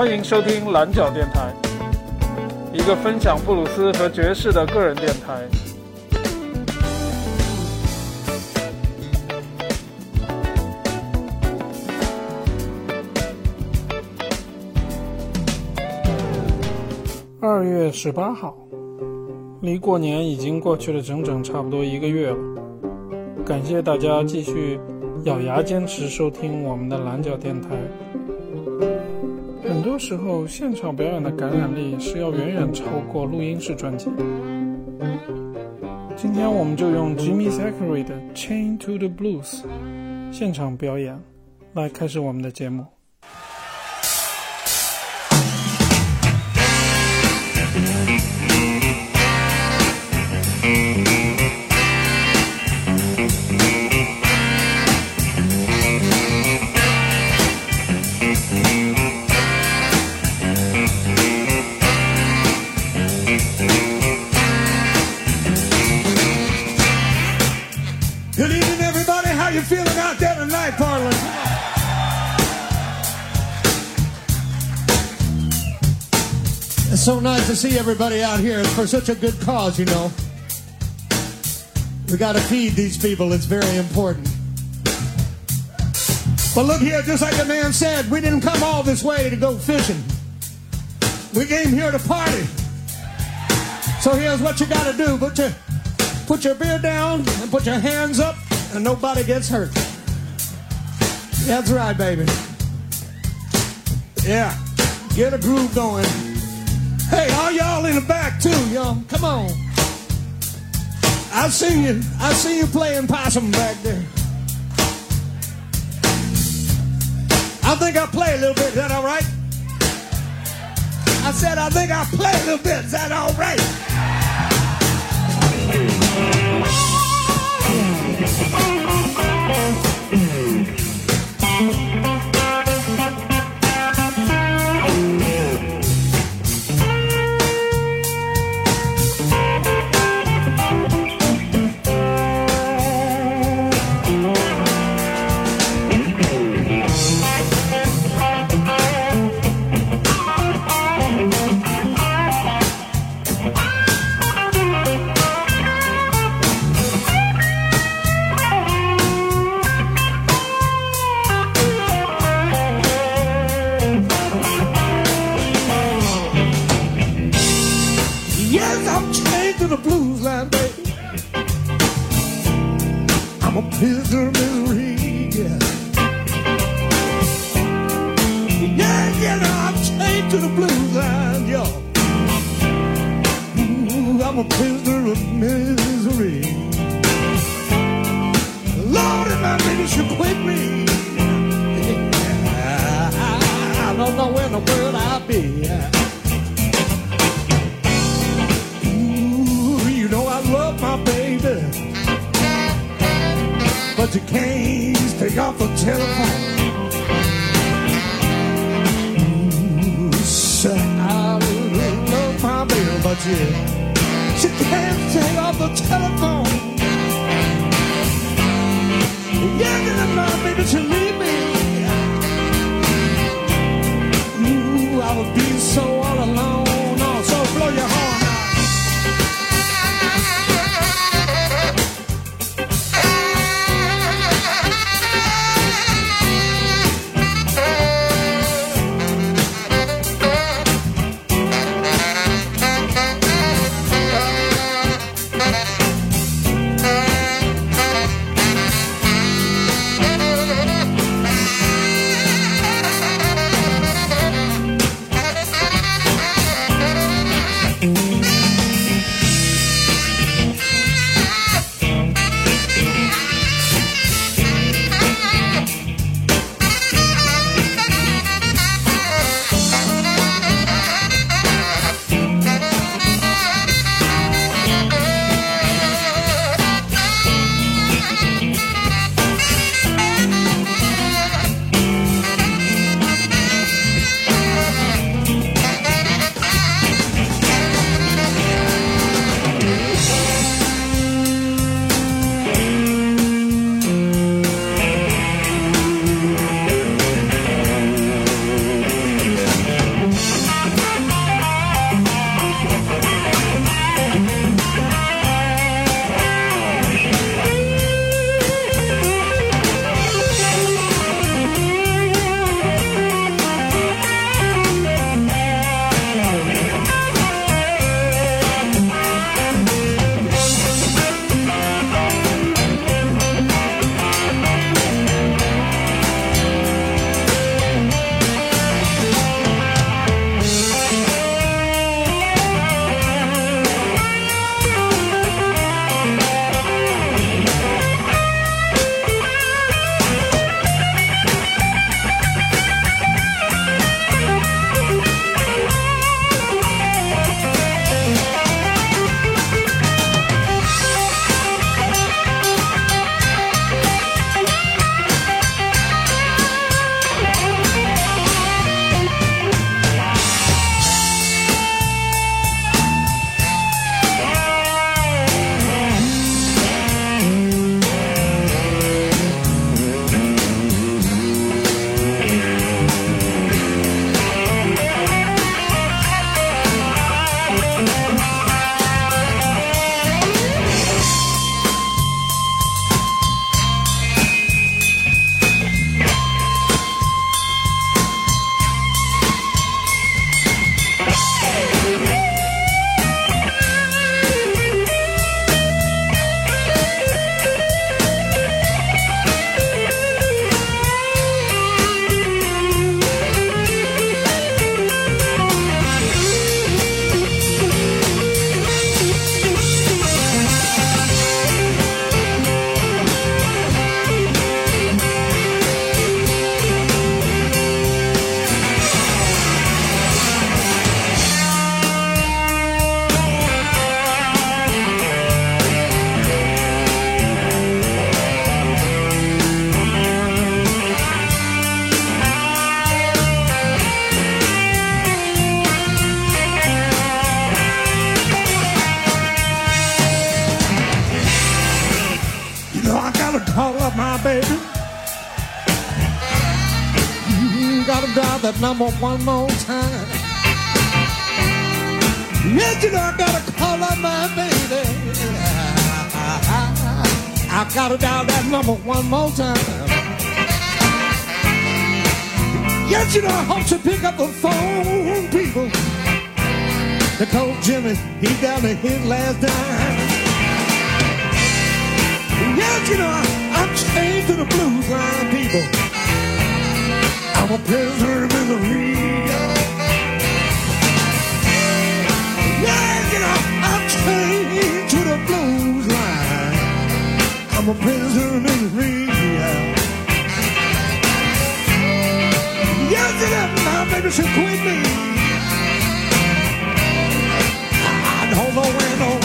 欢迎收听蓝角电台，一个分享布鲁斯和爵士的个人电台。二月十八号，离过年已经过去了整整差不多一个月了。感谢大家继续咬牙坚持收听我们的蓝角电台。很多时候，现场表演的感染力是要远远超过录音室专辑。今天我们就用 Jimmy Zachary 的《Chain to the Blues》现场表演来开始我们的节目。To see everybody out here. It's for such a good cause, you know. We got to feed these people. It's very important. But look here, just like the man said, we didn't come all this way to go fishing. We came here to party. So here's what you got to do. Put your put your beer down and put your hands up, and nobody gets hurt. That's right, baby. Yeah, get a groove going. Hey, all y'all in the back too, y'all. Come on. I see you. I see you playing possum back there. I think I'll play a little bit. Is that all right? I said I think I'll play a little bit. Is that all right? Yes, But you can't take off the telephone. Ooh, I love my baby, but you, she can't take off the telephone. Yeah, get my baby to leave me. Ooh, I would be so all alone. Oh, so blow your horn one more time. Yes, you know I gotta call up my baby. I gotta dial that number one more time. Yes, you know I hope to pick up the phone, people. Because Jimmy, he down to his last dime. Yes, you know I, I'm chained to the blues line, people. I'm a prisoner of misery. I'm chained to the blues line. I'm a prisoner of misery. You know, my baby should quit me. I don't know where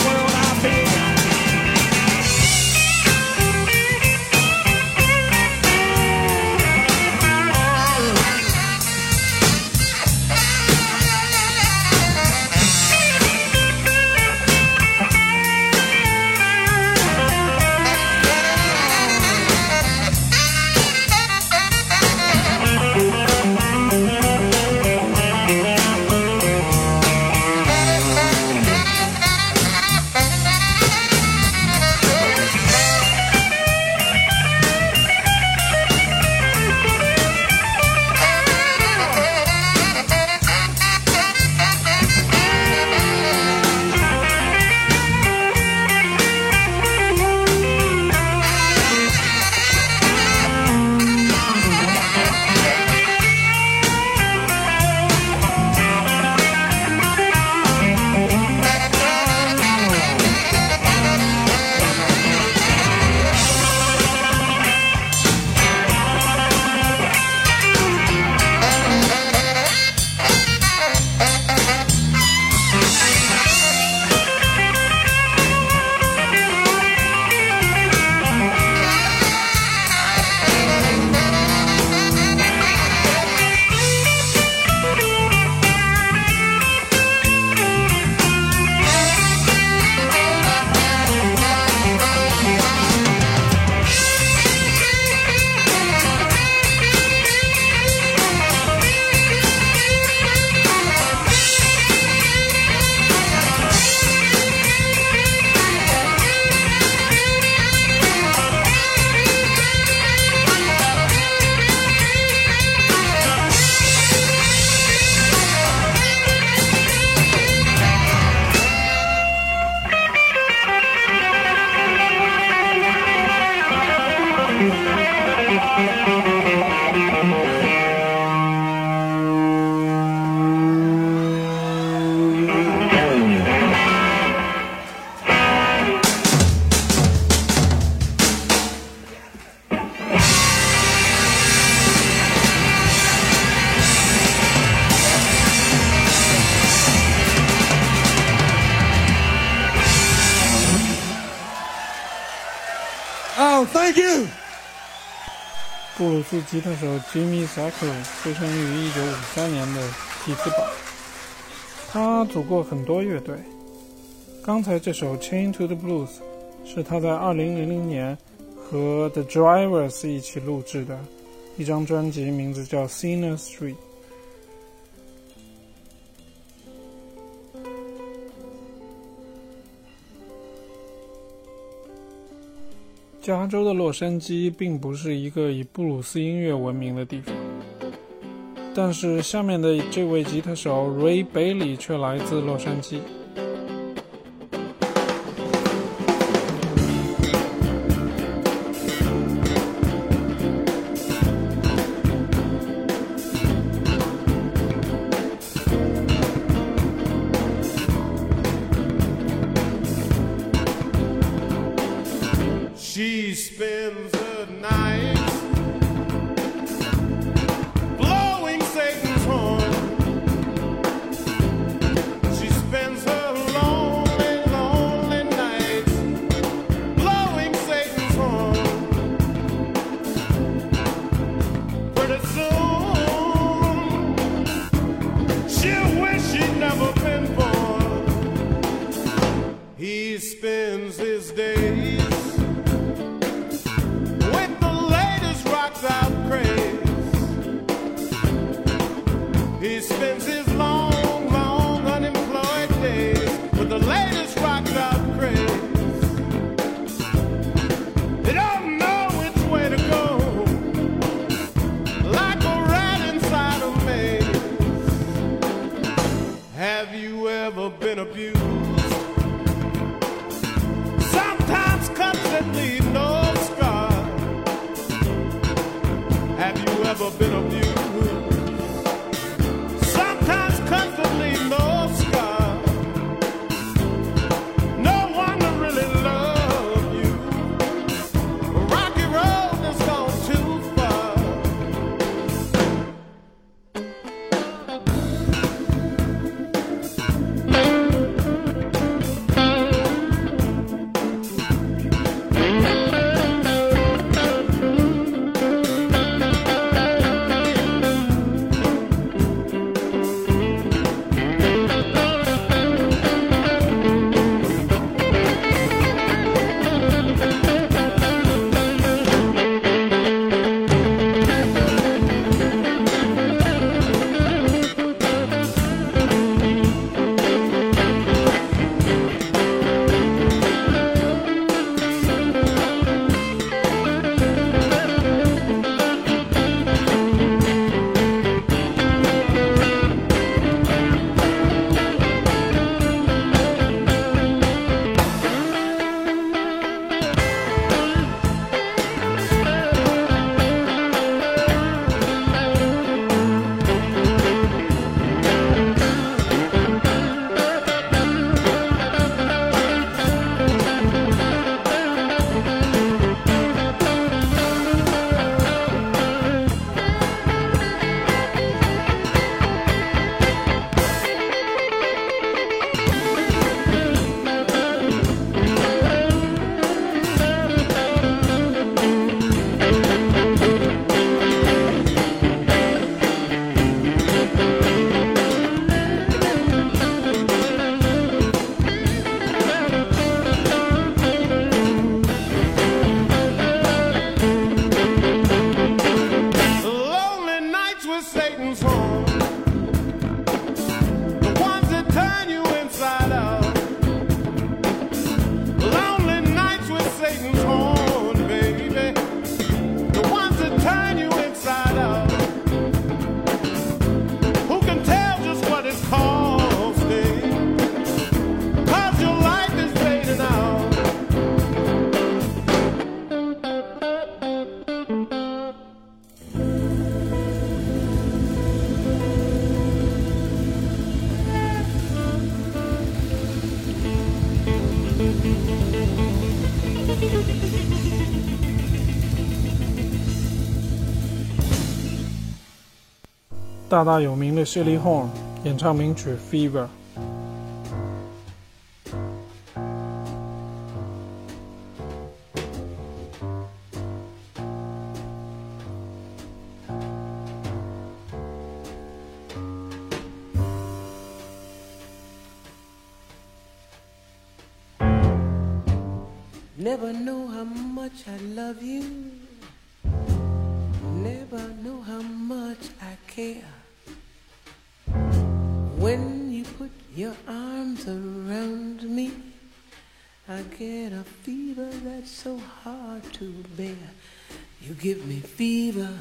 最吉他手 Jimmy Zachary 出生于1953年的匹兹堡，他组过很多乐队。刚才这首《Chain to the Blues》是他在2000年和 The Drivers 一起录制的一张专辑，名字叫《Sinner Street》。加州的洛杉矶并不是一个以布鲁斯音乐闻名的地方，但是下面的这位吉他手 Ray Bailey 却来自洛杉矶。Been abused? 大大有名的 Shirley Horn 演唱名曲《Fever》。When you put your arms around me, I get a fever that's so hard to bear. You give me fever.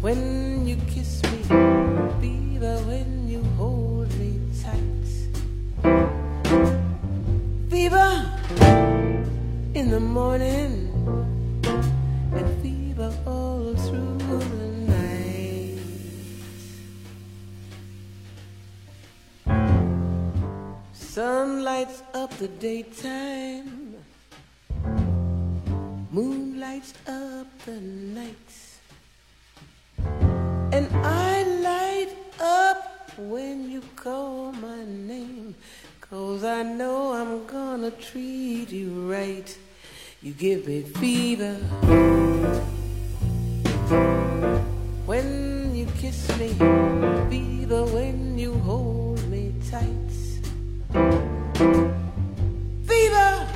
When you kiss me, fever when you hold me tight fever in the morning Sun lights up the daytime, moon lights up the nights, and I light up when you call my name. Cause I know I'm gonna treat you right. You give me fever when you kiss me, fever when you hold me tight. Fever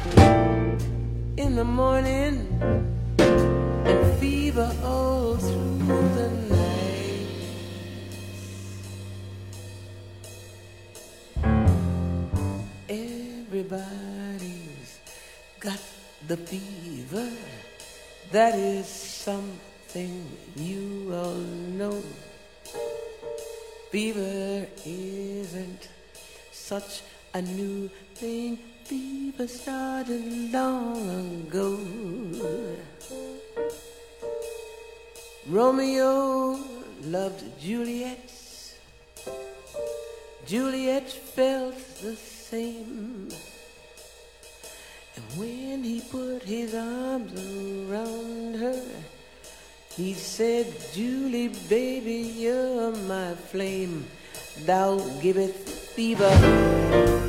in the morning and fever all through the night. Everybody's got the fever. That is something you all know. Fever isn't such a new thing. Fever started long ago. Romeo loved Juliet. Juliet felt the same. And when he put his arms around her, he said, Julie, baby, you're my flame. Thou giveth fever.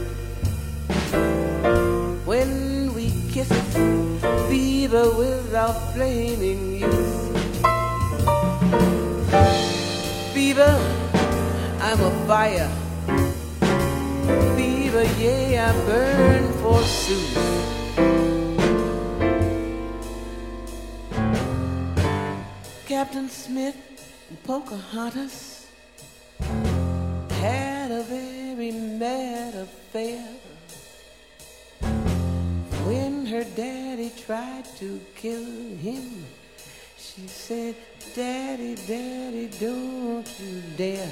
It, fever without flaming youth. Fever, I'm a fire. Fever, yeah, I burn forsooth. Captain Smith and Pocahontas tried to kill him, she said, Daddy, Daddy, don't you dare.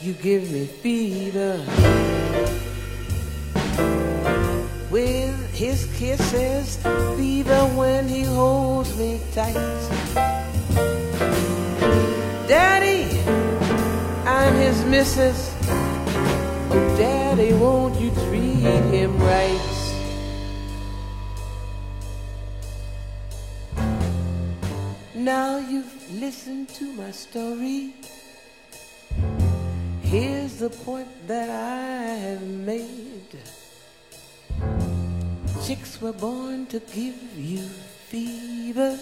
You give me fever. With his kisses, fever when he holds me tight. Daddy, I'm his missus. Oh, Daddy, won't you treat him right? Now you've listened to my story. Here's the point that I have made. Chicks were born to give you fever,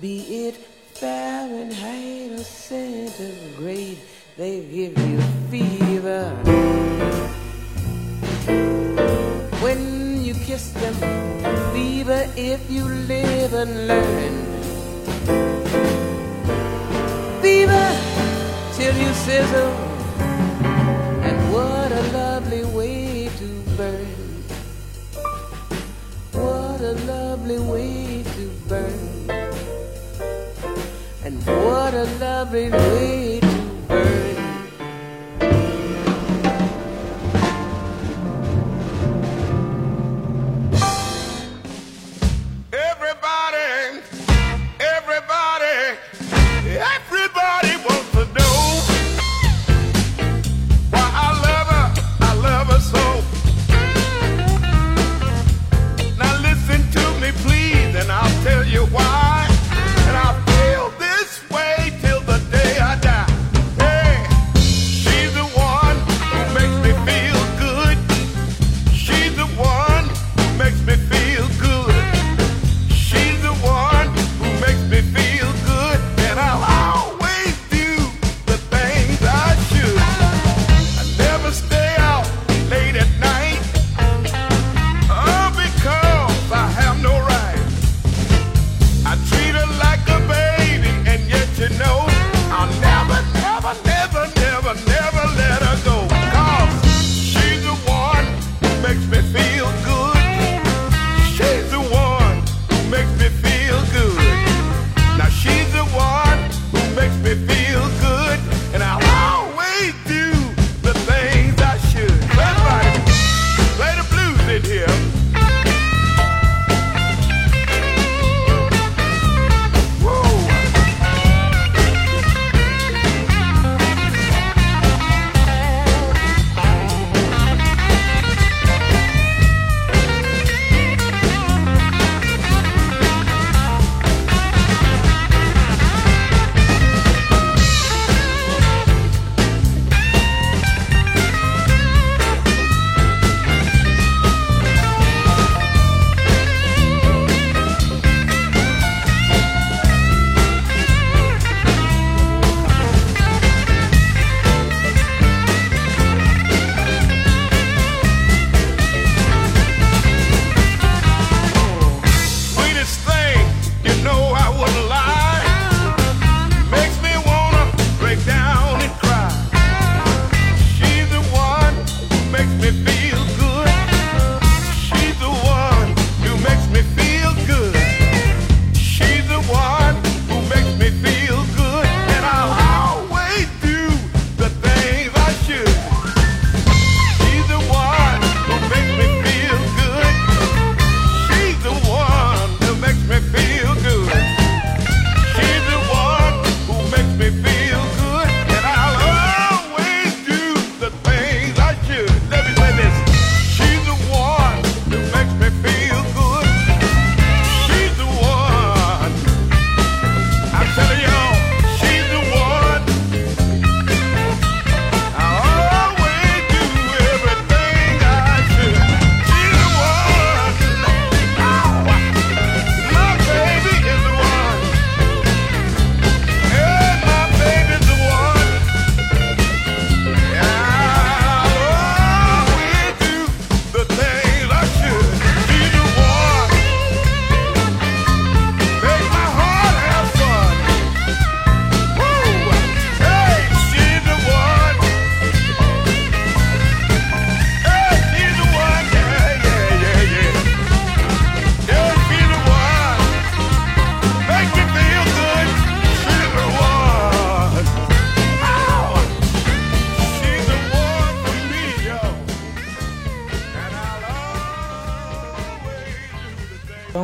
be it Fahrenheit or centigrade, they give you fever. When you kiss them, fever if you live and learn. Till you sizzle, and what a lovely way to burn. What a lovely way to burn. And what a lovely way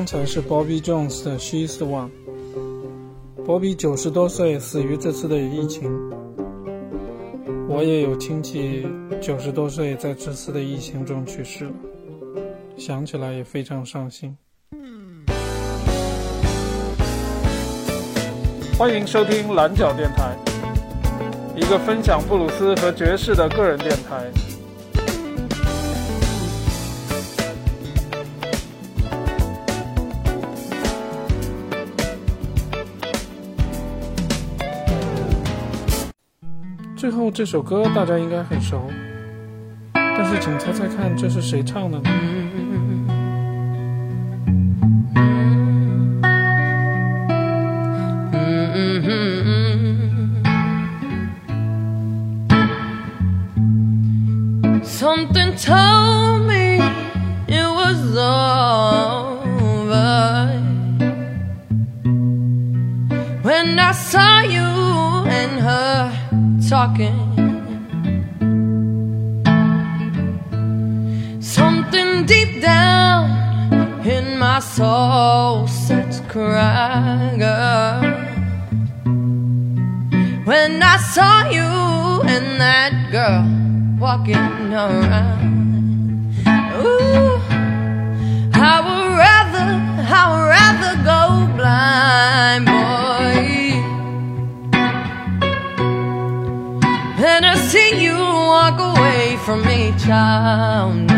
才是 Bobby Jones 的 She's the One。Bobby 九十多岁，死于这次的疫情。我也有亲戚九十多岁，在这次的疫情中去世了，想起来也非常伤心。欢迎收听蓝角电台，一个分享布鲁斯和爵士的个人电台。这首歌大家应该很熟，但是请猜猜看，这是谁唱的呢？From me, child. No.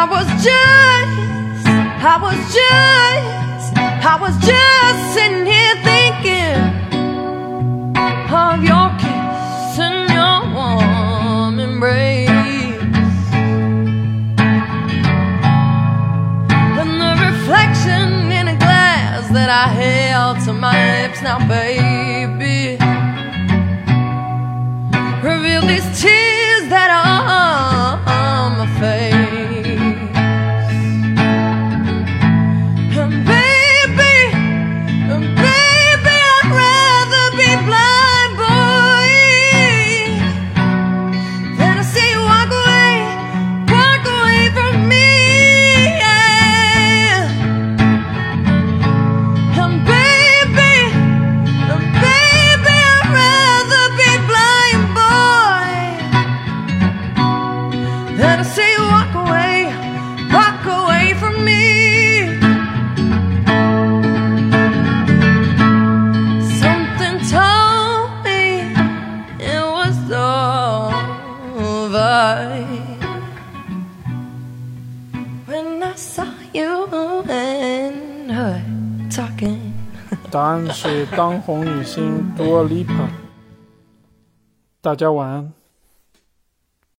I was just, I was just, I was just sitting here thinking of your kiss and your warm embrace. And the reflection in a glass that I held to my lips now, baby. Tears that are on my face. 当红女星 Dua Lipa。大家晚安。